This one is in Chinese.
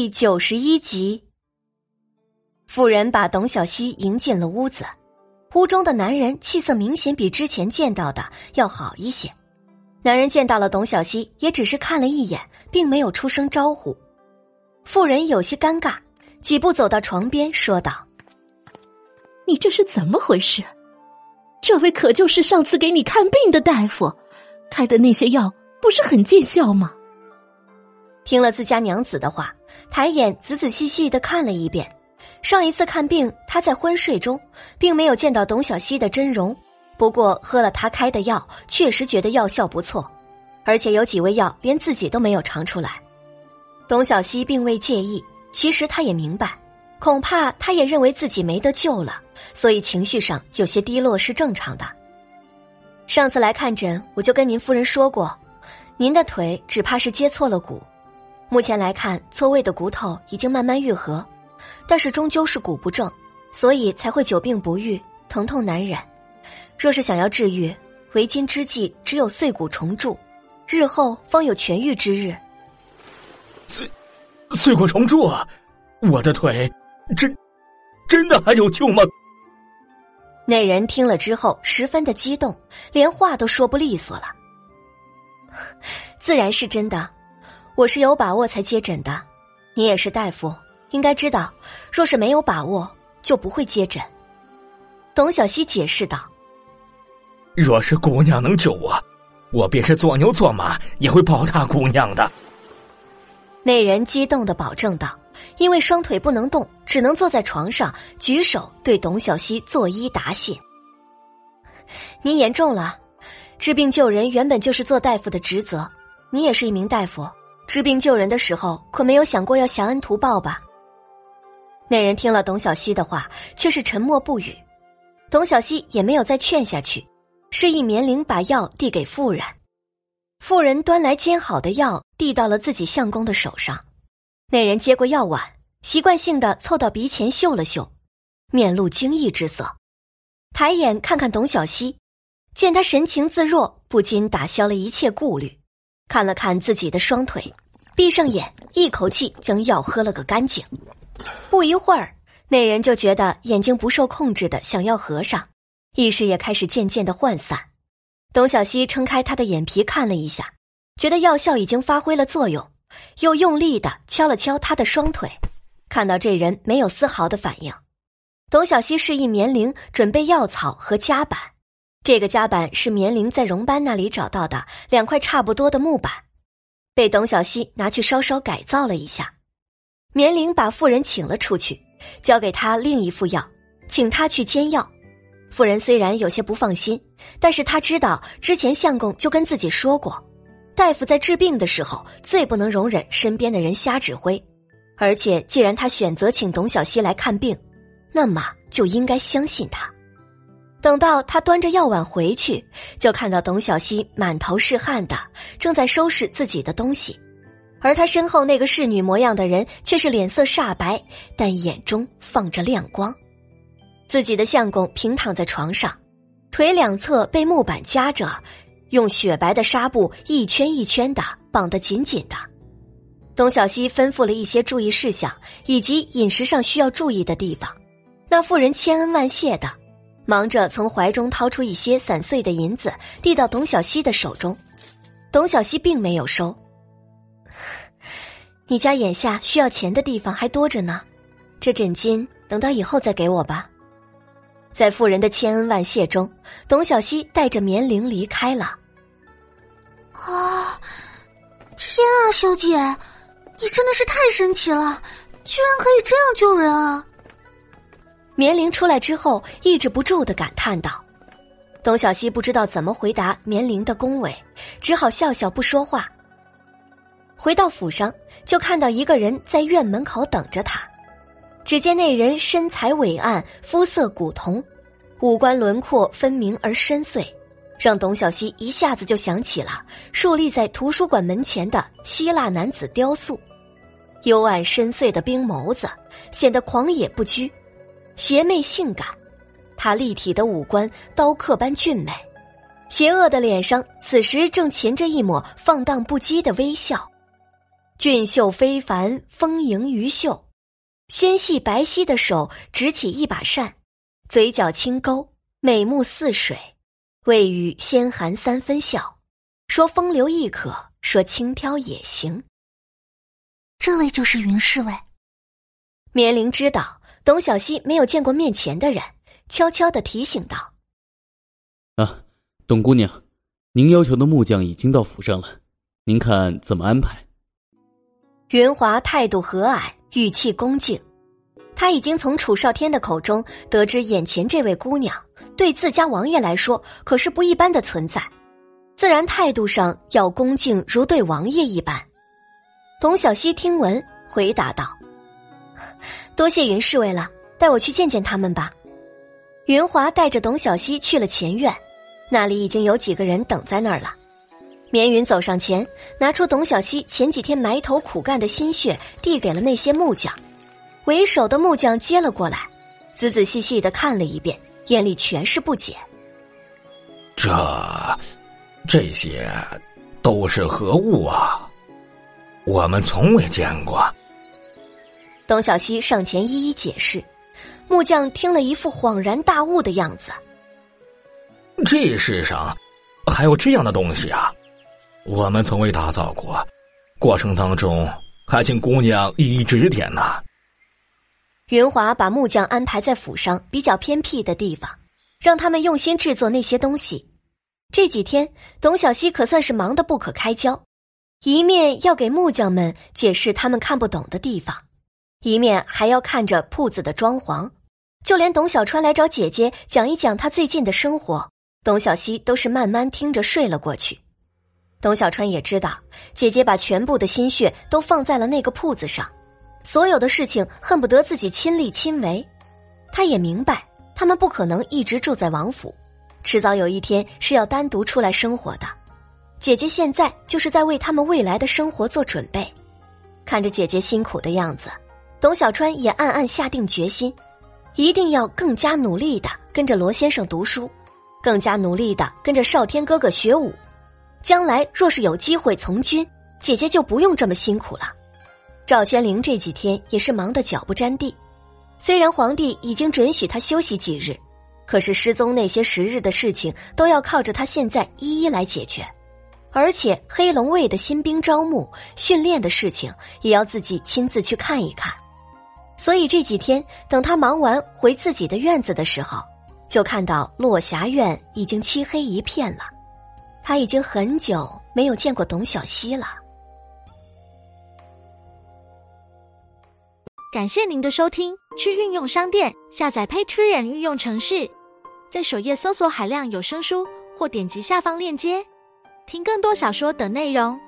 第九十一集，妇人把董小西迎进了屋子。屋中的男人气色明显比之前见到的要好一些。男人见到了董小西，也只是看了一眼，并没有出声招呼。妇人有些尴尬，几步走到床边，说道：“你这是怎么回事？这位可就是上次给你看病的大夫，开的那些药不是很见效吗？”听了自家娘子的话。抬眼仔仔细细的看了一遍，上一次看病他在昏睡中，并没有见到董小西的真容。不过喝了他开的药，确实觉得药效不错，而且有几味药连自己都没有尝出来。董小西并未介意，其实他也明白，恐怕他也认为自己没得救了，所以情绪上有些低落是正常的。上次来看诊，我就跟您夫人说过，您的腿只怕是接错了骨。目前来看，错位的骨头已经慢慢愈合，但是终究是骨不正，所以才会久病不愈，疼痛难忍。若是想要治愈，为今之计只有碎骨重铸，日后方有痊愈之日。碎碎骨重铸，我的腿真真的还有救吗？那人听了之后十分的激动，连话都说不利索了。自然是真的。我是有把握才接诊的，你也是大夫，应该知道，若是没有把握，就不会接诊。董小希解释道：“若是姑娘能救我，我便是做牛做马也会报答姑娘的。”那人激动的保证道：“因为双腿不能动，只能坐在床上，举手对董小希作揖答谢。您言重了，治病救人原本就是做大夫的职责，你也是一名大夫。”治病救人的时候，可没有想过要降恩图报吧？那人听了董小希的话，却是沉默不语。董小希也没有再劝下去，示意棉铃把药递给妇人。妇人端来煎好的药，递到了自己相公的手上。那人接过药碗，习惯性的凑到鼻前嗅了嗅，面露惊异之色，抬眼看看董小希，见他神情自若，不禁打消了一切顾虑。看了看自己的双腿，闭上眼，一口气将药喝了个干净。不一会儿，那人就觉得眼睛不受控制的想要合上，意识也开始渐渐的涣散。董小希撑开他的眼皮看了一下，觉得药效已经发挥了作用，又用力的敲了敲他的双腿。看到这人没有丝毫的反应，董小希示意棉铃准备药草和夹板。这个夹板是棉铃在荣班那里找到的两块差不多的木板，被董小希拿去稍稍改造了一下。棉铃把妇人请了出去，交给他另一副药，请他去煎药。妇人虽然有些不放心，但是他知道之前相公就跟自己说过，大夫在治病的时候最不能容忍身边的人瞎指挥，而且既然他选择请董小希来看病，那么就应该相信他。等到他端着药碗回去，就看到董小希满头是汗的，正在收拾自己的东西，而他身后那个侍女模样的人却是脸色煞白，但眼中放着亮光。自己的相公平躺在床上，腿两侧被木板夹着，用雪白的纱布一圈一圈的绑得紧紧的。董小希吩咐了一些注意事项以及饮食上需要注意的地方，那妇人千恩万谢的。忙着从怀中掏出一些散碎的银子，递到董小希的手中。董小希并没有收。你家眼下需要钱的地方还多着呢，这枕巾等到以后再给我吧。在妇人的千恩万谢中，董小希带着棉铃离开了。啊！天啊，小姐，你真的是太神奇了，居然可以这样救人啊！棉铃出来之后，抑制不住的感叹道：“董小希不知道怎么回答棉铃的恭维，只好笑笑不说话。回到府上，就看到一个人在院门口等着他。只见那人身材伟岸，肤色古铜，五官轮廓分明而深邃，让董小希一下子就想起了竖立在图书馆门前的希腊男子雕塑，幽暗深邃的冰眸子显得狂野不拘。”邪魅性感，她立体的五官刀刻般俊美，邪恶的脸上此时正噙着一抹放荡不羁的微笑。俊秀非凡，丰盈于秀。纤细白皙的手执起一把扇，嘴角轻勾，美目似水，未语先含三分笑，说风流亦可，说轻佻也行。这位就是云侍卫。绵灵知道董小希没有见过面前的人，悄悄的提醒道：“啊，董姑娘，您要求的木匠已经到府上了，您看怎么安排？”云华态度和蔼。语气恭敬，他已经从楚少天的口中得知，眼前这位姑娘对自家王爷来说可是不一般的存在，自然态度上要恭敬如对王爷一般。董小希听闻，回答道：“多谢云侍卫了，带我去见见他们吧。”云华带着董小希去了前院，那里已经有几个人等在那儿了。绵云走上前，拿出董小希前几天埋头苦干的心血，递给了那些木匠。为首的木匠接了过来，仔仔细细的看了一遍，眼里全是不解。这，这些，都是何物啊？我们从未见过。董小希上前一一解释，木匠听了一副恍然大悟的样子。这世上，还有这样的东西啊！我们从未打造过，过程当中还请姑娘一一指点呢。云华把木匠安排在府上比较偏僻的地方，让他们用心制作那些东西。这几天，董小希可算是忙得不可开交，一面要给木匠们解释他们看不懂的地方，一面还要看着铺子的装潢。就连董小川来找姐姐讲一讲他最近的生活，董小希都是慢慢听着睡了过去。董小川也知道，姐姐把全部的心血都放在了那个铺子上，所有的事情恨不得自己亲力亲为。他也明白，他们不可能一直住在王府，迟早有一天是要单独出来生活的。姐姐现在就是在为他们未来的生活做准备。看着姐姐辛苦的样子，董小川也暗暗下定决心，一定要更加努力的跟着罗先生读书，更加努力的跟着少天哥哥学武。将来若是有机会从军，姐姐就不用这么辛苦了。赵宣灵这几天也是忙得脚不沾地，虽然皇帝已经准许他休息几日，可是失踪那些时日的事情都要靠着他现在一一来解决，而且黑龙卫的新兵招募、训练的事情也要自己亲自去看一看。所以这几天等他忙完回自己的院子的时候，就看到落霞院已经漆黑一片了。他已经很久没有见过董小希了。感谢您的收听，去运用商店下载 Patreon 运用城市，在首页搜索海量有声书，或点击下方链接听更多小说等内容。